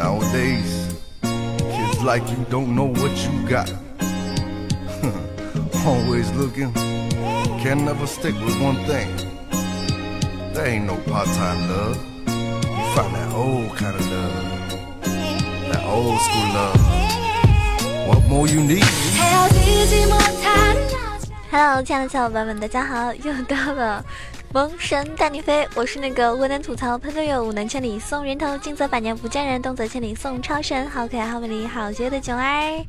Nowadays, kids like you don't know what you got. Always looking, can never stick with one thing. There ain't no part-time love. You find that old kind of love, that old school love. What more you need? Hello，亲爱的小伙伴们，大家好！又到了 萌神带你飞，我是那个无能吐槽喷队友，无能千里送人头，近则百年不见人，动则千里送超神，好可爱，好美丽，好绝的囧儿。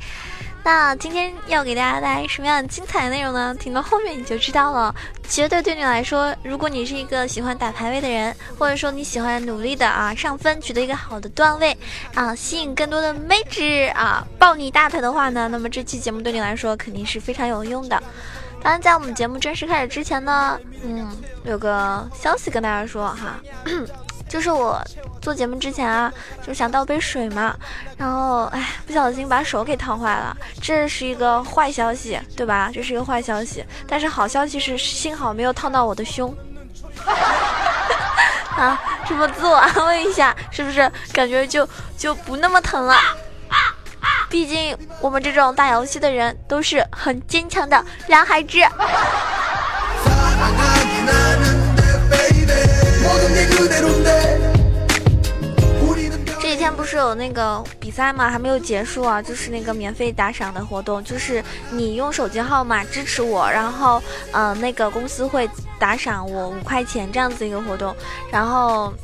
那今天要给大家带来什么样的精彩内容呢？听到后面你就知道了。绝对对你来说，如果你是一个喜欢打排位的人，或者说你喜欢努力的啊上分，取得一个好的段位啊，吸引更多的妹纸啊抱你大腿的话呢，那么这期节目对你来说肯定是非常有用的。当然，在我们节目正式开始之前呢，嗯，有个消息跟大家说哈，就是我做节目之前啊，就想倒杯水嘛，然后哎，不小心把手给烫坏了，这是一个坏消息，对吧？这是一个坏消息，但是好消息是，幸好没有烫到我的胸。啊，这么自我安慰一下，是不是感觉就就不那么疼了？毕竟我们这种打游戏的人都是很坚强的男孩子。这几天不是有那个比赛吗？还没有结束啊，就是那个免费打赏的活动，就是你用手机号码支持我，然后呃那个公司会打赏我五块钱这样子一个活动。然后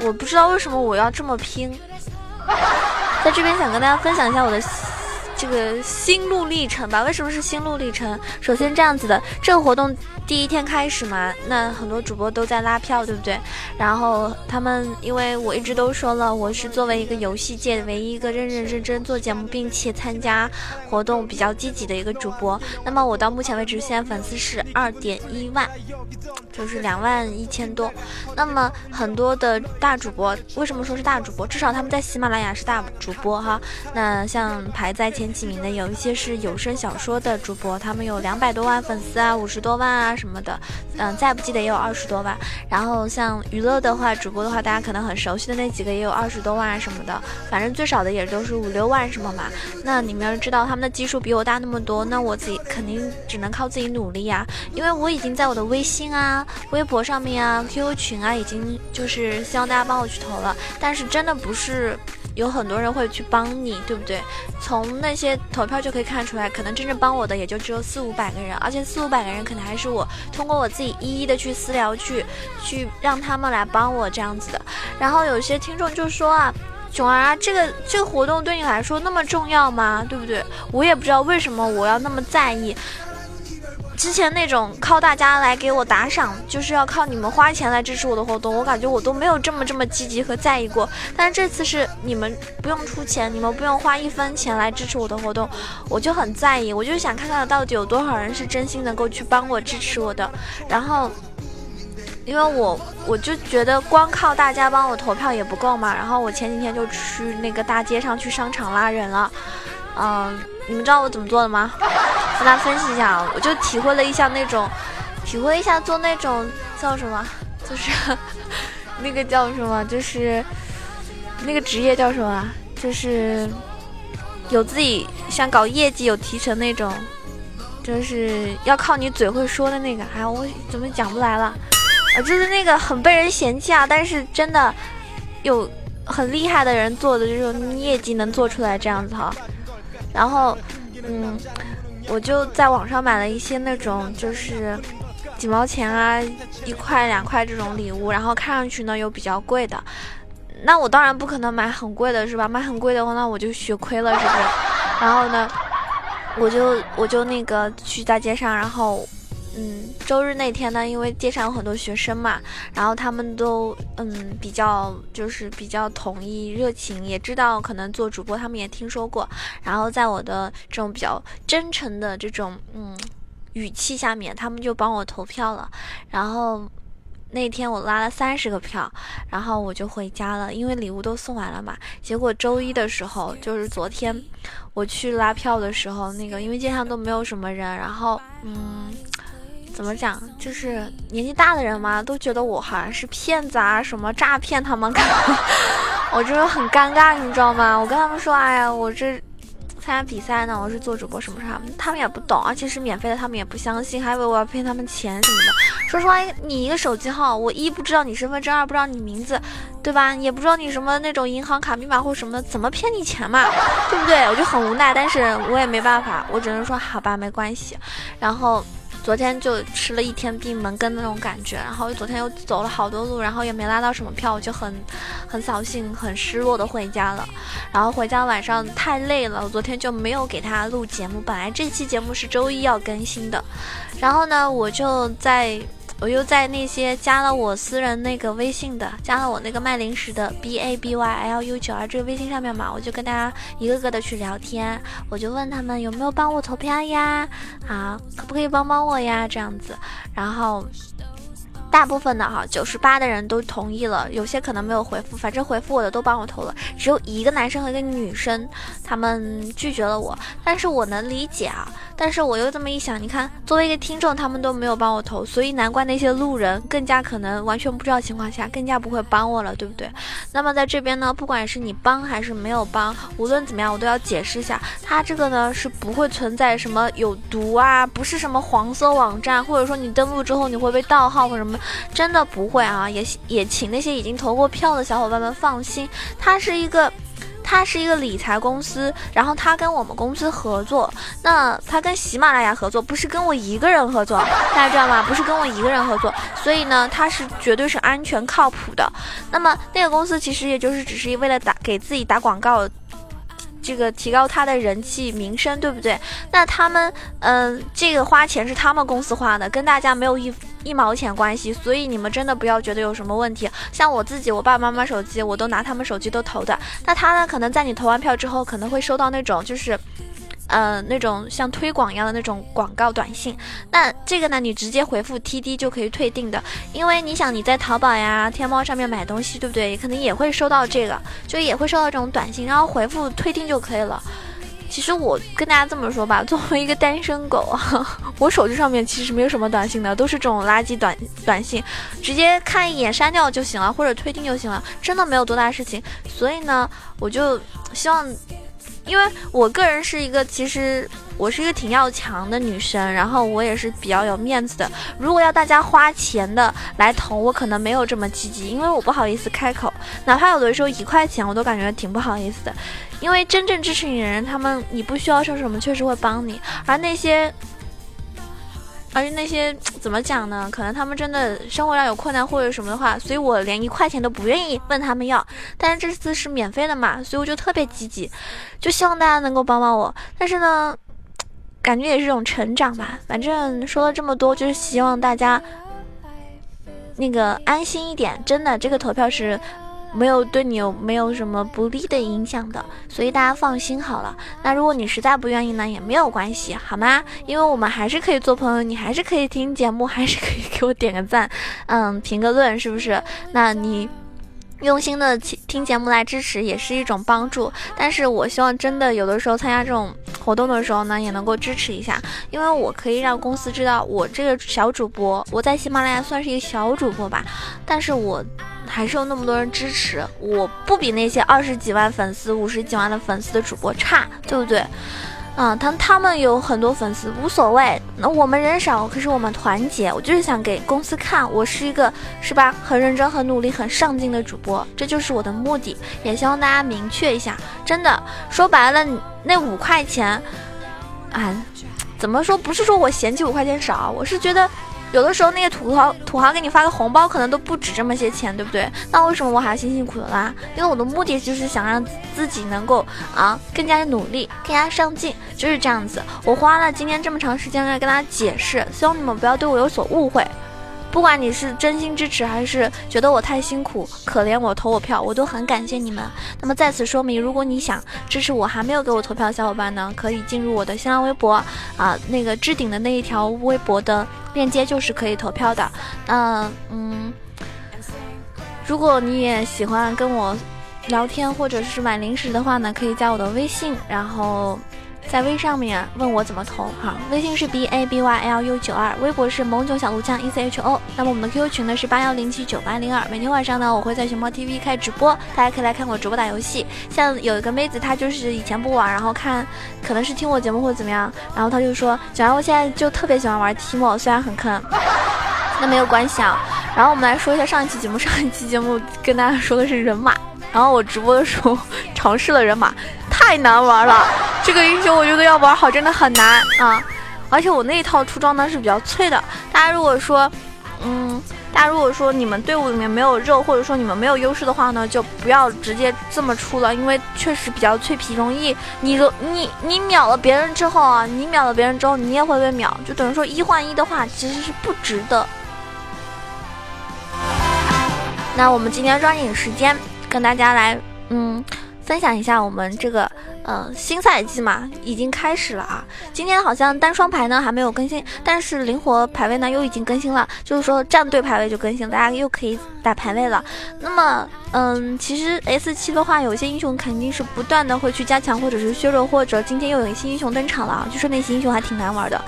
我不知道为什么我要这么拼。在这边想跟大家分享一下我的这个心路历程吧。为什么是心路历程？首先这样子的，这个活动。第一天开始嘛，那很多主播都在拉票，对不对？然后他们，因为我一直都说了，我是作为一个游戏界唯一一个认认真真做节目并且参加活动比较积极的一个主播。那么我到目前为止，现在粉丝是二点一万，就是两万一千多。那么很多的大主播，为什么说是大主播？至少他们在喜马拉雅是大主播哈。那像排在前几名的，有一些是有声小说的主播，他们有两百多万粉丝啊，五十多万啊。什么的，嗯，再不济的也有二十多万。然后像娱乐的话，主播的话，大家可能很熟悉的那几个也有二十多万啊什么的。反正最少的也都是五六万什么嘛。那你们要知道他们的基数比我大那么多，那我自己肯定只能靠自己努力呀。因为我已经在我的微信啊、微博上面啊、QQ 群啊，已经就是希望大家帮我去投了。但是真的不是。有很多人会去帮你，对不对？从那些投票就可以看出来，可能真正帮我的也就只有四五百个人，而且四五百个人可能还是我通过我自己一一的去私聊去，去让他们来帮我这样子的。然后有些听众就说啊，囧儿啊，这个这个活动对你来说那么重要吗？对不对？我也不知道为什么我要那么在意。之前那种靠大家来给我打赏，就是要靠你们花钱来支持我的活动，我感觉我都没有这么这么积极和在意过。但是这次是你们不用出钱，你们不用花一分钱来支持我的活动，我就很在意，我就想看看到底有多少人是真心能够去帮我支持我的。然后，因为我我就觉得光靠大家帮我投票也不够嘛。然后我前几天就去那个大街上去商场拉人了，嗯，你们知道我怎么做的吗？跟大家分析一下啊，我就体会了一下那种，体会一下做那种叫什么，就是 那个叫什么，就是那个职业叫什么，就是有自己想搞业绩、有提成那种，就是要靠你嘴会说的那个。哎，我怎么讲不来了？啊，就是那个很被人嫌弃啊，但是真的有很厉害的人做的这种业绩能做出来这样子哈。然后，嗯。我就在网上买了一些那种就是几毛钱啊、一块两块这种礼物，然后看上去呢又比较贵的。那我当然不可能买很贵的，是吧？买很贵的话，那我就血亏了，是不是？然后呢，我就我就那个去大街上，然后。嗯，周日那天呢，因为街上有很多学生嘛，然后他们都嗯比较就是比较统一热情，也知道可能做主播他们也听说过，然后在我的这种比较真诚的这种嗯语气下面，他们就帮我投票了。然后那天我拉了三十个票，然后我就回家了，因为礼物都送完了嘛。结果周一的时候，就是昨天我去拉票的时候，那个因为街上都没有什么人，然后嗯。怎么讲？就是年纪大的人嘛，都觉得我好像是骗子啊，什么诈骗他们，我就是很尴尬，你知道吗？我跟他们说，哎呀，我这。参加比赛呢，我是做主播什么啥，他们也不懂，而且是免费的，他们也不相信，还以为我要骗他们钱什么的。说实话，你一个手机号，我一不知道你身份证，二不知道你名字，对吧？也不知道你什么那种银行卡密码或什么的，怎么骗你钱嘛？对不对？我就很无奈，但是我也没办法，我只能说好吧，没关系。然后。昨天就吃了一天闭门羹那种感觉，然后昨天又走了好多路，然后也没拉到什么票，我就很很扫兴、很失落的回家了。然后回家晚上太累了，我昨天就没有给他录节目。本来这期节目是周一要更新的，然后呢，我就在。我又在那些加了我私人那个微信的，加了我那个卖零食的 B A B Y L U 九二这个微信上面嘛，我就跟大家一个个的去聊天，我就问他们有没有帮我投票呀，啊，可不可以帮帮我呀，这样子，然后。大部分的哈，九十八的人都同意了，有些可能没有回复，反正回复我的都帮我投了，只有一个男生和一个女生，他们拒绝了我，但是我能理解啊，但是我又这么一想，你看，作为一个听众，他们都没有帮我投，所以难怪那些路人更加可能完全不知道情况下，更加不会帮我了，对不对？那么在这边呢，不管是你帮还是没有帮，无论怎么样，我都要解释一下，他这个呢是不会存在什么有毒啊，不是什么黄色网站，或者说你登录之后你会被盗号或什么。真的不会啊，也也请那些已经投过票的小伙伴们放心，它是一个，它是一个理财公司，然后它跟我们公司合作，那它跟喜马拉雅合作，不是跟我一个人合作，大家知道吗？不是跟我一个人合作，所以呢，它是绝对是安全靠谱的。那么那个公司其实也就是只是为了打给自己打广告。这个提高他的人气名声，对不对？那他们，嗯，这个花钱是他们公司花的，跟大家没有一一毛钱关系，所以你们真的不要觉得有什么问题。像我自己，我爸爸妈妈手机，我都拿他们手机都投的。那他呢，可能在你投完票之后，可能会收到那种就是。呃，那种像推广一样的那种广告短信，那这个呢，你直接回复 TD 就可以退订的，因为你想你在淘宝呀、天猫上面买东西，对不对？可能也会收到这个，就也会收到这种短信，然后回复退订就可以了。其实我跟大家这么说吧，作为一个单身狗，我手机上面其实没有什么短信的，都是这种垃圾短短信，直接看一眼删掉就行了，或者退订就行了，真的没有多大事情。所以呢，我就希望。因为我个人是一个，其实我是一个挺要强的女生，然后我也是比较有面子的。如果要大家花钱的来投，我可能没有这么积极，因为我不好意思开口，哪怕有的时候一块钱，我都感觉挺不好意思的。因为真正支持你的人，他们你不需要说什么，确实会帮你，而那些。而且那些怎么讲呢？可能他们真的生活上有困难或者什么的话，所以我连一块钱都不愿意问他们要。但是这次是免费的嘛，所以我就特别积极，就希望大家能够帮帮我。但是呢，感觉也是一种成长吧。反正说了这么多，就是希望大家那个安心一点。真的，这个投票是。没有对你有没有什么不利的影响的，所以大家放心好了。那如果你实在不愿意呢，也没有关系，好吗？因为我们还是可以做朋友，你还是可以听节目，还是可以给我点个赞，嗯，评个论，是不是？那你。用心的听节目来支持也是一种帮助，但是我希望真的有的时候参加这种活动的时候呢，也能够支持一下，因为我可以让公司知道我这个小主播，我在喜马拉雅算是一个小主播吧，但是我还是有那么多人支持，我不比那些二十几万粉丝、五十几万的粉丝的主播差，对不对？啊，他他们有很多粉丝无所谓，那我们人少，可是我们团结。我就是想给公司看，我是一个是吧，很认真、很努力、很上进的主播，这就是我的目的。也希望大家明确一下，真的说白了，那五块钱，啊，怎么说？不是说我嫌弃五块钱少，我是觉得。有的时候那些土豪土豪给你发个红包，可能都不止这么些钱，对不对？那为什么我还要辛辛苦苦的拉？因为我的目的就是想让自己能够啊更加努力，更加上进，就是这样子。我花了今天这么长时间来跟大家解释，希望你们不要对我有所误会。不管你是真心支持，还是觉得我太辛苦、可怜我投我票，我都很感谢你们。那么在此说明，如果你想支持我，还没有给我投票的小伙伴呢，可以进入我的新浪微博 啊，那个置顶的那一条微博的链接就是可以投票的。那嗯，如果你也喜欢跟我聊天或者是买零食的话呢，可以加我的微信，然后。在微上面问我怎么投哈，微信是 b a b y l u 九二，微博是萌囧小鹿酱 e c h o。那么我们的 QQ 群呢是八幺零七九八零二，每天晚上呢我会在熊猫 TV 开直播，大家可以来看我直播打游戏。像有一个妹子，她就是以前不玩，然后看可能是听我节目或者怎么样，然后她就说，小我现在就特别喜欢玩提莫，虽然很坑，那没有关系啊。然后我们来说一下上一期节目，上一期节目跟大家说的是人马，然后我直播的时候尝试了人马。太难玩了，这个英雄我觉得要玩好真的很难啊！而且我那一套出装呢是比较脆的。大家如果说，嗯，大家如果说你们队伍里面没有肉，或者说你们没有优势的话呢，就不要直接这么出了，因为确实比较脆皮，容易你你你秒了别人之后啊，你秒了别人之后，你也会被秒，就等于说一换一的话其实是不值得。那我们今天抓紧时间跟大家来，嗯。分享一下我们这个，呃，新赛季嘛，已经开始了啊。今天好像单双排呢还没有更新，但是灵活排位呢又已经更新了，就是说战队排位就更新，大家又可以打排位了。那么，嗯，其实 S 七的话，有些英雄肯定是不断的会去加强或者是削弱，或者今天又有一些英雄登场了啊，就说那些英雄还挺难玩的。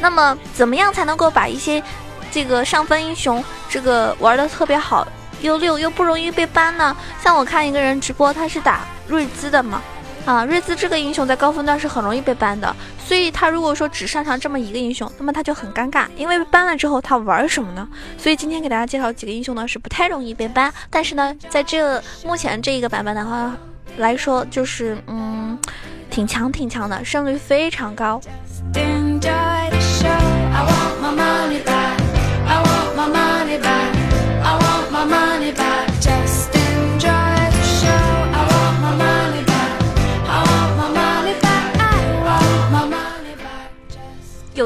那么，怎么样才能够把一些这个上分英雄这个玩的特别好？又六又不容易被 ban 呢。像我看一个人直播，他是打瑞兹的嘛，啊，瑞兹这个英雄在高分段是很容易被 ban 的。所以他如果说只擅长这么一个英雄，那么他就很尴尬，因为 ban 了之后他玩什么呢？所以今天给大家介绍几个英雄呢，是不太容易被 ban，但是呢，在这目前这一个版本的话来说，就是嗯，挺强挺强的，胜率非常高。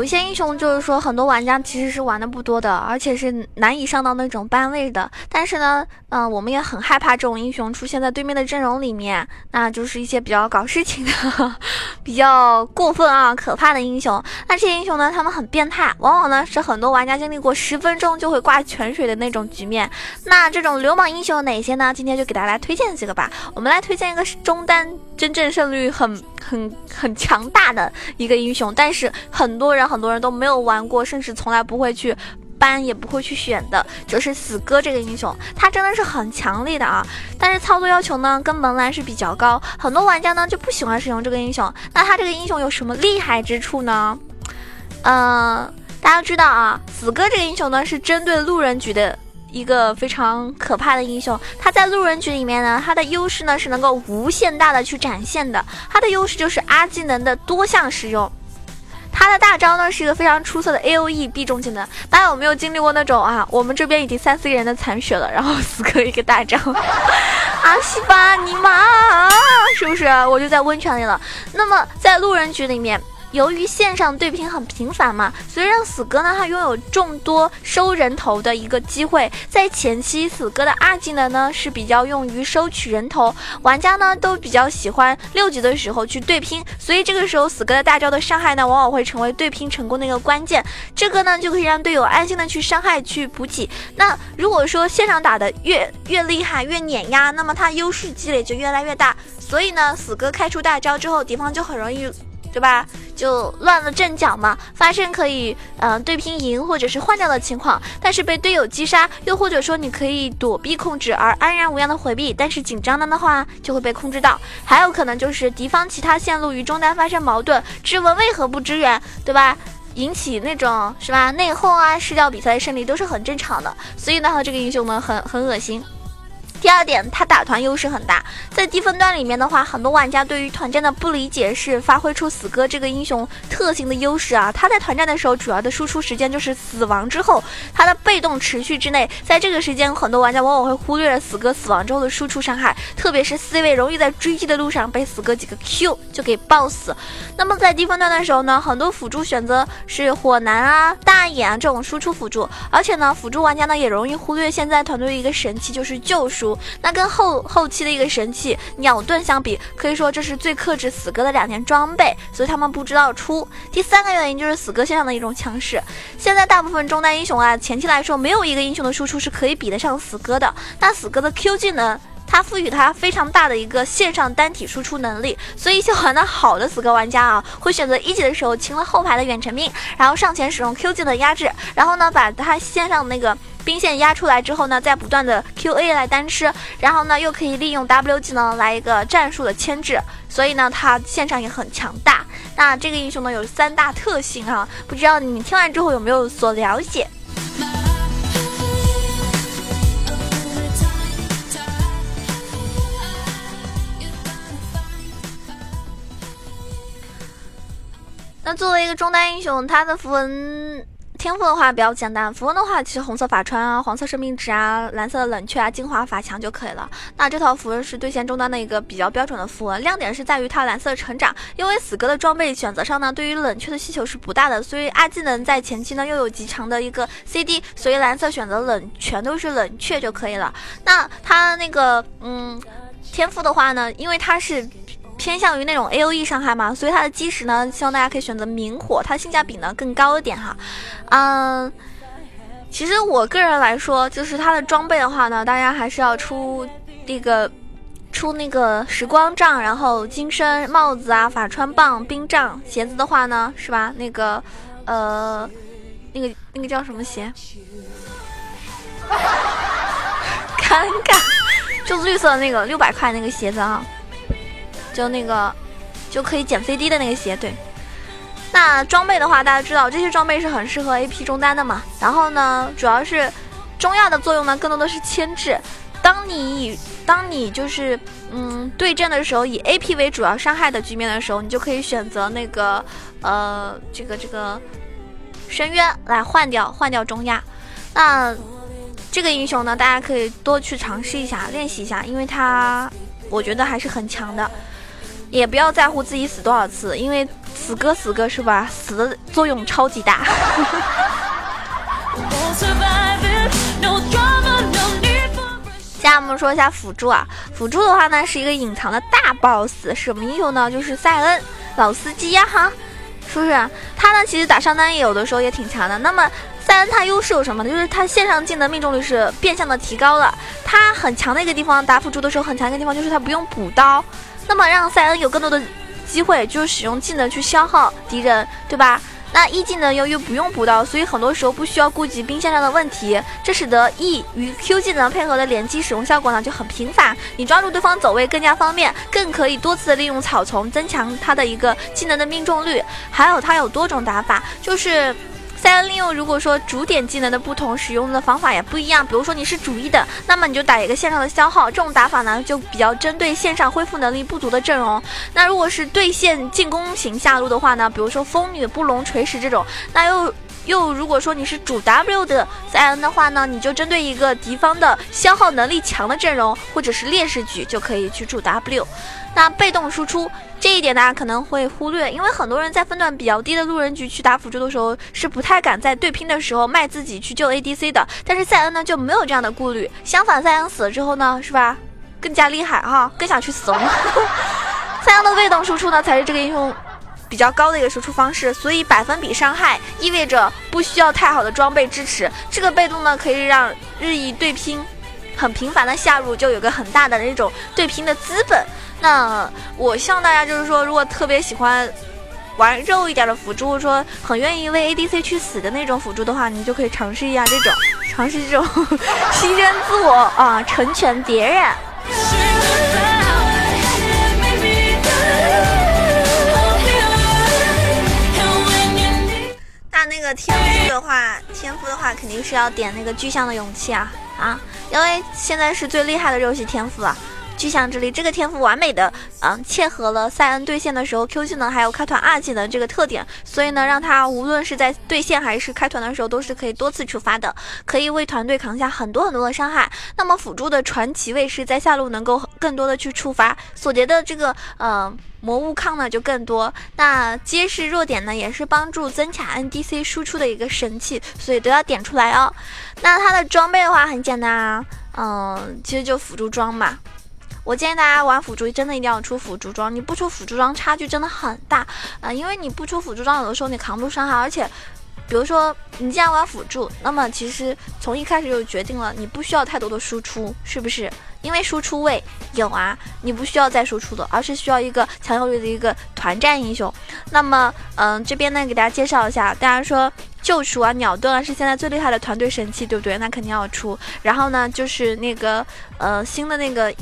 有一些英雄就是说，很多玩家其实是玩的不多的，而且是难以上到那种班位的。但是呢，嗯，我们也很害怕这种英雄出现在对面的阵容里面，那就是一些比较搞事情的、比较过分啊、可怕的英雄。那这些英雄呢，他们很变态，往往呢是很多玩家经历过十分钟就会挂泉水的那种局面。那这种流氓英雄有哪些呢？今天就给大家来推荐几个吧。我们来推荐一个中单真正胜率很、很、很强大的一个英雄，但是很多人。很多人都没有玩过，甚至从来不会去搬，也不会去选的，就是死哥这个英雄，他真的是很强力的啊！但是操作要求呢，跟门栏是比较高，很多玩家呢就不喜欢使用这个英雄。那他这个英雄有什么厉害之处呢？嗯，大家知道啊，死哥这个英雄呢是针对路人局的一个非常可怕的英雄。他在路人局里面呢，他的优势呢是能够无限大的去展现的，他的优势就是 R 技能的多项使用。他的大招呢是一个非常出色的 A O E 必中技能，大家有没有经历过那种啊？我们这边已经三四个人的残血了，然后死磕一个大招，阿西吧尼玛，是不是？我就在温泉里了。那么在路人局里面。由于线上对拼很频繁嘛，所以让死哥呢，他拥有众多收人头的一个机会。在前期，死哥的二技能呢是比较用于收取人头，玩家呢都比较喜欢六级的时候去对拼，所以这个时候死哥的大招的伤害呢，往往会成为对拼成功的一个关键。这个呢就可以让队友安心的去伤害去补给。那如果说线上打的越越厉害越碾压，那么他优势积累就越来越大。所以呢，死哥开出大招之后，敌方就很容易。对吧？就乱了阵脚嘛，发生可以嗯对拼赢或者是换掉的情况，但是被队友击杀，又或者说你可以躲避控制而安然无恙的回避，但是紧张了的话就会被控制到，还有可能就是敌方其他线路与中单发生矛盾，质问为何不支援，对吧？引起那种是吧内讧啊，失掉比赛的胜利都是很正常的，所以呢，这个英雄呢很很恶心。第二点，他打团优势很大，在低分段里面的话，很多玩家对于团战的不理解是发挥出死哥这个英雄特性的优势啊。他在团战的时候，主要的输出时间就是死亡之后，他的被动持续之内，在这个时间，很多玩家往往会忽略了死哥死亡之后的输出伤害，特别是 C 位容易在追击的路上被死哥几个 Q 就给爆死。那么在低分段的时候呢，很多辅助选择是火男啊、大眼啊这种输出辅助，而且呢，辅助玩家呢也容易忽略现在团队的一个神器就是救赎。那跟后后期的一个神器鸟盾相比，可以说这是最克制死哥的两件装备，所以他们不知道出。第三个原因就是死哥线上的一种强势。现在大部分中单英雄啊，前期来说没有一个英雄的输出是可以比得上死哥的。那死哥的 Q 技能。它赋予它非常大的一个线上单体输出能力，所以一些玩的好的死磕玩家啊，会选择一级的时候清了后排的远程兵，然后上前使用 Q 技能压制，然后呢把它线上那个兵线压出来之后呢，再不断的 QA 来单吃，然后呢又可以利用 W 技能来一个战术的牵制，所以呢他线上也很强大。那这个英雄呢有三大特性啊，不知道你听完之后有没有所了解？那作为一个中单英雄，他的符文天赋的话比较简单。符文的话，其实红色法穿啊，黄色生命值啊，蓝色的冷却啊，精华法强就可以了。那这套符文是对线中单的一个比较标准的符文，亮点是在于它蓝色成长。因为死歌的装备选择上呢，对于冷却的需求是不大的，所以二技能在前期呢又有极强的一个 CD，所以蓝色选择冷全都是冷却就可以了。那它那个嗯天赋的话呢，因为它是。偏向于那种 A O E 伤害嘛，所以它的基石呢，希望大家可以选择明火，它的性价比呢更高一点哈。嗯，其实我个人来说，就是它的装备的话呢，大家还是要出那个出那个时光杖，然后金身帽子啊，法穿棒、冰杖，鞋子的话呢，是吧？那个呃，那个那个叫什么鞋？尴尬，就绿色那个六百块那个鞋子啊。就那个，就可以减 CD 的那个鞋，对。那装备的话，大家知道这些装备是很适合 AP 中单的嘛。然后呢，主要是中亚的作用呢，更多的是牵制。当你以当你就是嗯对阵的时候，以 AP 为主要伤害的局面的时候，你就可以选择那个呃这个这个深渊来换掉换掉中亚。那这个英雄呢，大家可以多去尝试一下练习一下，因为它我觉得还是很强的。也不要在乎自己死多少次，因为死哥死哥是吧？死的作用超级大。下面我们说一下辅助啊，辅助的话呢是一个隐藏的大 boss，什么英雄呢？就是塞恩老司机呀哈，是不是？他呢其实打上单也有的时候也挺强的。那么塞恩他优势有什么呢？就是他线上技能命中率是变相的提高了。他很强的一个地方，打辅助的时候很强一个地方就是他不用补刀。那么让塞恩有更多的机会，就是使用技能去消耗敌人，对吧？那 E 技能由于不用补刀，所以很多时候不需要顾及兵线上的问题，这使得 E 与 Q 技能配合的连击使用效果呢就很频繁，你抓住对方走位更加方便，更可以多次的利用草丛增强他的一个技能的命中率。还有它有多种打法，就是。塞恩利用，如果说主点技能的不同，使用的方法也不一样。比如说你是主一的，那么你就打一个线上的消耗，这种打法呢就比较针对线上恢复能力不足的阵容。那如果是对线进攻型下路的话呢，比如说风女、布隆、锤石这种，那又。又如果说你是主 W 的塞恩的话呢，你就针对一个敌方的消耗能力强的阵容或者是劣势局就可以去主 W。那被动输出这一点大家可能会忽略，因为很多人在分段比较低的路人局去打辅助的时候是不太敢在对拼的时候卖自己去救 ADC 的。但是塞恩呢就没有这样的顾虑，相反塞恩死了之后呢，是吧？更加厉害哈，更想去死了。塞恩的被动输出呢才是这个英雄。比较高的一个输出方式，所以百分比伤害意味着不需要太好的装备支持。这个被动呢，可以让日益对拼很频繁的下路，就有个很大的那种对拼的资本。那我希望大家就是说，如果特别喜欢玩肉一点的辅助，说很愿意为 ADC 去死的那种辅助的话，你就可以尝试一下这种，尝试这种 牺牲自我啊，成全别人。天赋的话，天赋的话肯定是要点那个巨象的勇气啊啊！因为现在是最厉害的肉系天赋了。巨象之力这个天赋完美的嗯切合了塞恩对线的时候 Q 技能还有开团二技能这个特点，所以呢让他无论是在对线还是开团的时候都是可以多次触发的，可以为团队扛下很多很多的伤害。那么辅助的传奇卫士在下路能够更多的去触发，所结的这个呃魔物抗呢就更多。那揭示弱点呢也是帮助增强 NDC 输出的一个神器，所以都要点出来哦。那它的装备的话很简单啊，嗯其实就辅助装嘛。我建议大家玩辅助，真的一定要出辅助装。你不出辅助装，差距真的很大啊！因为你不出辅助装，有的时候你扛不住伤害。而且，比如说你既然玩辅助，那么其实从一开始就决定了你不需要太多的输出，是不是？因为输出位有啊，你不需要再输出的，而是需要一个强有力的一个团战英雄。那么，嗯，这边呢给大家介绍一下，大家说救赎啊、鸟盾啊是现在最厉害的团队神器，对不对？那肯定要出。然后呢，就是那个呃新的那个。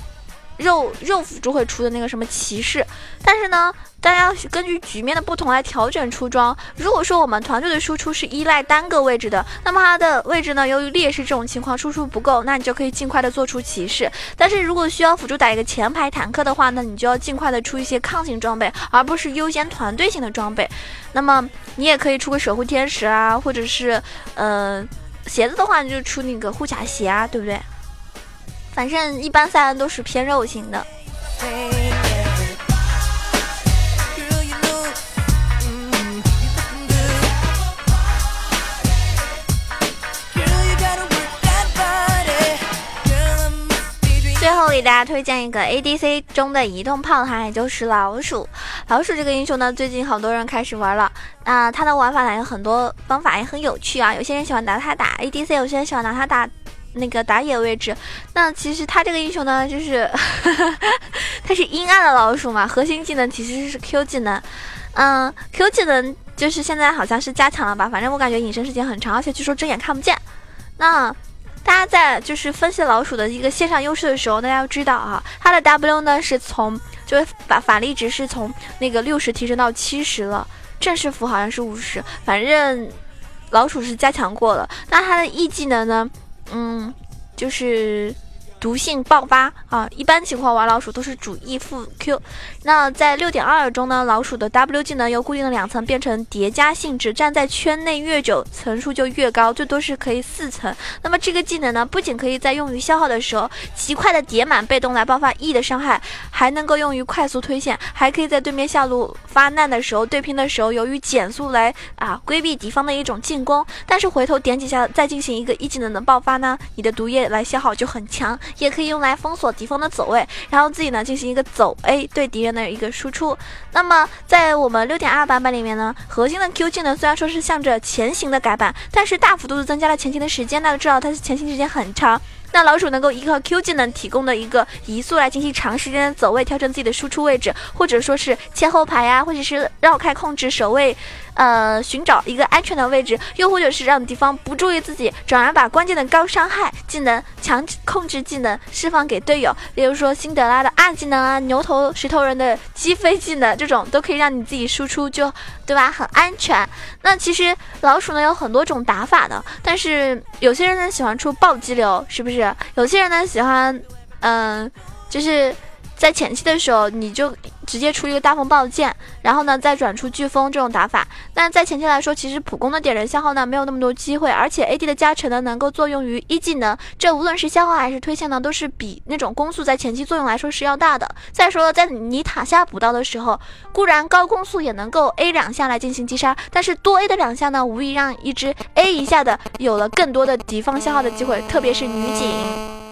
肉肉辅助会出的那个什么骑士，但是呢，大家根据局面的不同来调整出装。如果说我们团队的输出是依赖单个位置的，那么它的位置呢，由于劣势这种情况输出不够，那你就可以尽快的做出骑士。但是如果需要辅助打一个前排坦克的话，那你就要尽快的出一些抗性装备，而不是优先团队性的装备。那么你也可以出个守护天使啊，或者是呃鞋子的话，你就出那个护甲鞋啊，对不对？反正一般赛恩都是偏肉型的。最后给大家推荐一个 ADC 中的移动炮塔，也就是老鼠。老鼠这个英雄呢，最近好多人开始玩了。啊，它的玩法呢有很多方法，也很有趣啊。有些人喜欢拿它打 ADC，有些人喜欢拿它打。那个打野位置，那其实他这个英雄呢，就是 他是阴暗的老鼠嘛，核心技能其实是 Q 技能，嗯，Q 技能就是现在好像是加强了吧，反正我感觉隐身时间很长，而且据说睁眼看不见。那大家在就是分析老鼠的一个线上优势的时候，大家要知道啊，它的 W 呢是从就是法法力值是从那个六十提升到七十了，正式服好像是五十，反正老鼠是加强过了。那它的 E 技能呢？嗯，就是。毒性爆发啊！一般情况玩老鼠都是主 E 副 Q。那在六点二中呢，老鼠的 W 技能由固定的两层变成叠加性质，站在圈内越久层数就越高，最多是可以四层。那么这个技能呢，不仅可以在用于消耗的时候极快的叠满被动来爆发 E 的伤害，还能够用于快速推线，还可以在对面下路发难的时候对拼的时候，由于减速来啊规避敌方的一种进攻。但是回头点几下再进行一个一技能的爆发呢，你的毒液来消耗就很强。也可以用来封锁敌方的走位，然后自己呢进行一个走 A 对敌人的一个输出。那么在我们六点二版本里面呢，核心的 Q 技能虽然说是向着前行的改版，但是大幅度的增加了前行的时间。大家知道它是前行时间很长。那老鼠能够依靠 Q 技能提供的一个移速来进行长时间的走位，调整自己的输出位置，或者说是切后排呀，或者是绕开控制守卫，呃，寻找一个安全的位置，又或者是让敌方不注意自己，转而把关键的高伤害技能、强控制技能释放给队友，例如说辛德拉的二技能啊，牛头石头人的击飞技能，这种都可以让你自己输出就对吧？很安全。那其实老鼠呢有很多种打法的，但是有些人呢喜欢出暴击流，是不是？有些人呢喜欢，嗯，就是在前期的时候，你就直接出一个大风暴剑，然后呢再转出飓风这种打法。那在前期来说，其实普攻的点燃消耗呢没有那么多机会，而且 AD 的加成呢能够作用于一技能，这无论是消耗还是推线呢，都是比那种攻速在前期作用来说是要大的。再说了，在你塔下补刀的时候，固然高攻速也能够 A 两下来进行击杀，但是多 A 的两下呢，无疑让一只 A 一下的有了更多的敌方消耗的机会，特别是女警。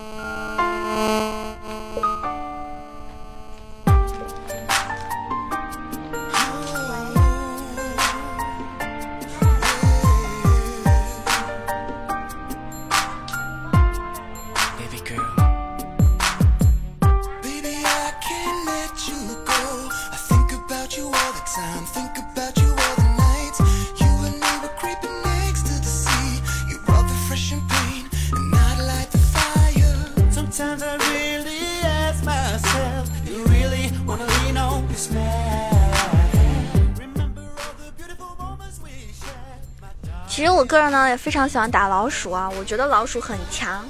个人呢也非常喜欢打老鼠啊，我觉得老鼠很强。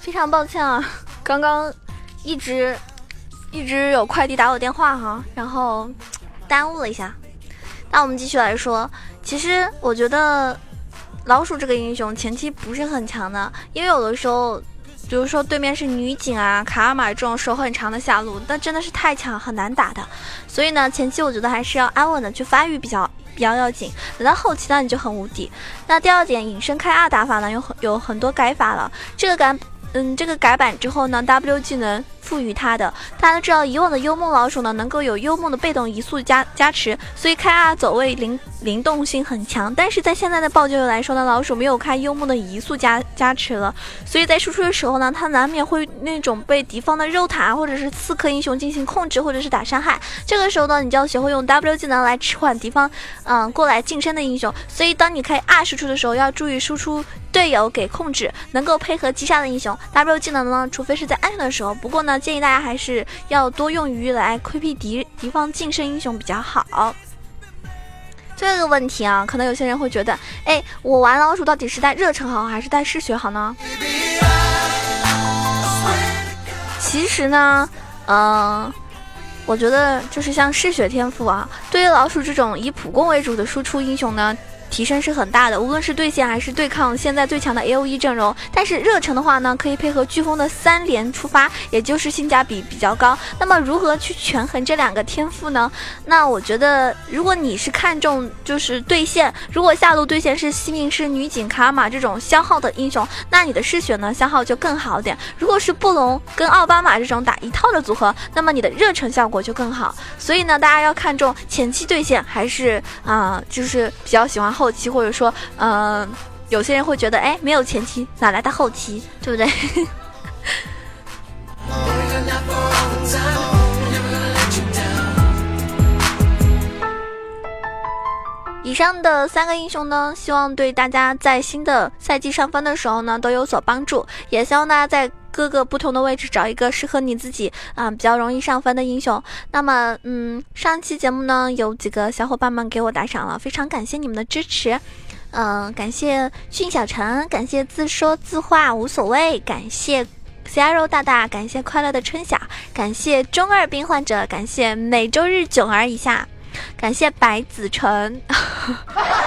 非常抱歉啊，刚刚一直一直有快递打我电话哈，然后耽误了一下。那我们继续来说，其实我觉得老鼠这个英雄前期不是很强的，因为有的时候，比如说对面是女警啊、卡尔玛这种手很长的下路，那真的是太强，很难打的。所以呢，前期我觉得还是要安稳的去发育比较比较要紧。等到后期呢，你就很无敌。那第二点，隐身开二打法呢，有很有很多改法了。这个改，嗯，这个改版之后呢，W 技能。赋予他的，大家都知道，以往的幽梦老鼠呢，能够有幽梦的被动移速加加持，所以开 R 走位灵灵动性很强。但是在现在的暴救来说呢，老鼠没有开幽梦的移速加加持了，所以在输出的时候呢，它难免会那种被敌方的肉塔或者是刺客英雄进行控制或者是打伤害。这个时候呢，你就要学会用 W 技能来迟缓敌方嗯过来近身的英雄。所以当你开 R 输出的时候，要注意输出队友给控制，能够配合击杀的英雄。W 技能呢，除非是在安全的时候，不过呢。建议大家还是要多用于来规避敌敌方近身英雄比较好。这个问题啊，可能有些人会觉得，哎，我玩老鼠到底是带热忱好还是带嗜血好呢？其实呢，嗯，我觉得就是像嗜血天赋啊，对于老鼠这种以普攻为主的输出英雄呢。提升是很大的，无论是对线还是对抗现在最强的 A O E 阵容。但是热忱的话呢，可以配合飓风的三连出发，也就是性价比比较高。那么如何去权衡这两个天赋呢？那我觉得，如果你是看重就是对线，如果下路对线是西命师、女警、卡尔玛这种消耗的英雄，那你的嗜血呢消耗就更好点。如果是布隆跟奥巴马这种打一套的组合，那么你的热忱效果就更好。所以呢，大家要看重前期对线，还是啊，就是比较喜欢。后后期或者说，嗯，有些人会觉得，哎，没有前期哪来的后期，对不对？以上的三个英雄呢，希望对大家在新的赛季上分的时候呢都有所帮助，也希望大家在。各个不同的位置找一个适合你自己啊比较容易上分的英雄。那么，嗯，上期节目呢有几个小伙伴们给我打赏了，非常感谢你们的支持。嗯，感谢俊小陈，感谢自说自话无所谓，感谢 C R O 大大，感谢快乐的春晓，感谢中二病患者，感谢每周日囧儿一下，感谢白子晨。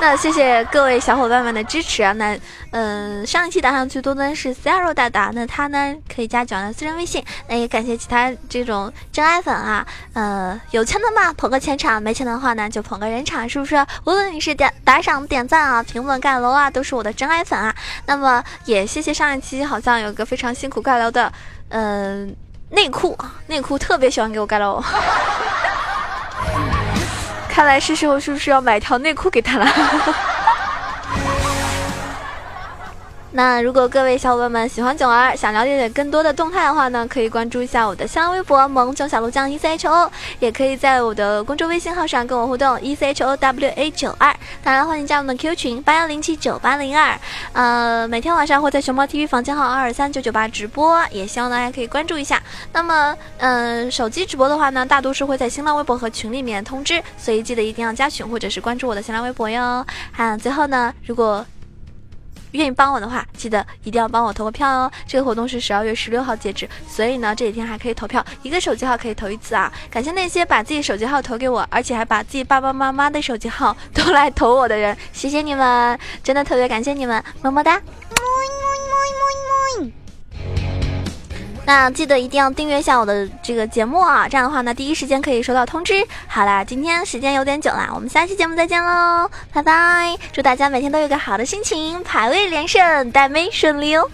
那谢谢各位小伙伴们的支持啊！那嗯，上一期打赏最多的是 c a r o 大大，那他呢可以加九的私人微信。那也感谢其他这种真爱粉啊，呃，有钱的嘛捧个钱场，没钱的话呢就捧个人场，是不是？无论你是点打赏、点赞啊、评论、盖楼啊，都是我的真爱粉啊。那么也谢谢上一期好像有个非常辛苦盖楼的，嗯，内裤，内裤特别喜欢给我盖楼。看来是时候，是不是要买条内裤给他了？那如果各位小伙伴们喜欢囧儿，想了解更多的动态的话呢，可以关注一下我的新浪微博“萌囧小鹿酱 E C H O”，也可以在我的公众微信号上跟我互动 “E C H O W A 九二”。当然，欢迎加入我们的 Q 群八幺零七九八零二。呃，每天晚上会在熊猫 TV 房间号二二三九九八直播，也希望大家可以关注一下。那么，嗯，手机直播的话呢，大多是会在新浪微博和群里面通知，所以记得一定要加群或者是关注我的新浪微博哟。好，最后呢，如果愿意帮我的话，记得一定要帮我投个票哦！这个活动是十二月十六号截止，所以呢这几天还可以投票，一个手机号可以投一次啊！感谢那些把自己手机号投给我，而且还把自己爸爸妈妈的手机号都来投我的人，谢谢你们，真的特别感谢你们，么么哒！那记得一定要订阅一下我的这个节目啊，这样的话呢，第一时间可以收到通知。好啦，今天时间有点久啦，我们下期节目再见喽，拜拜！祝大家每天都有个好的心情，排位连胜，带妹顺利哦。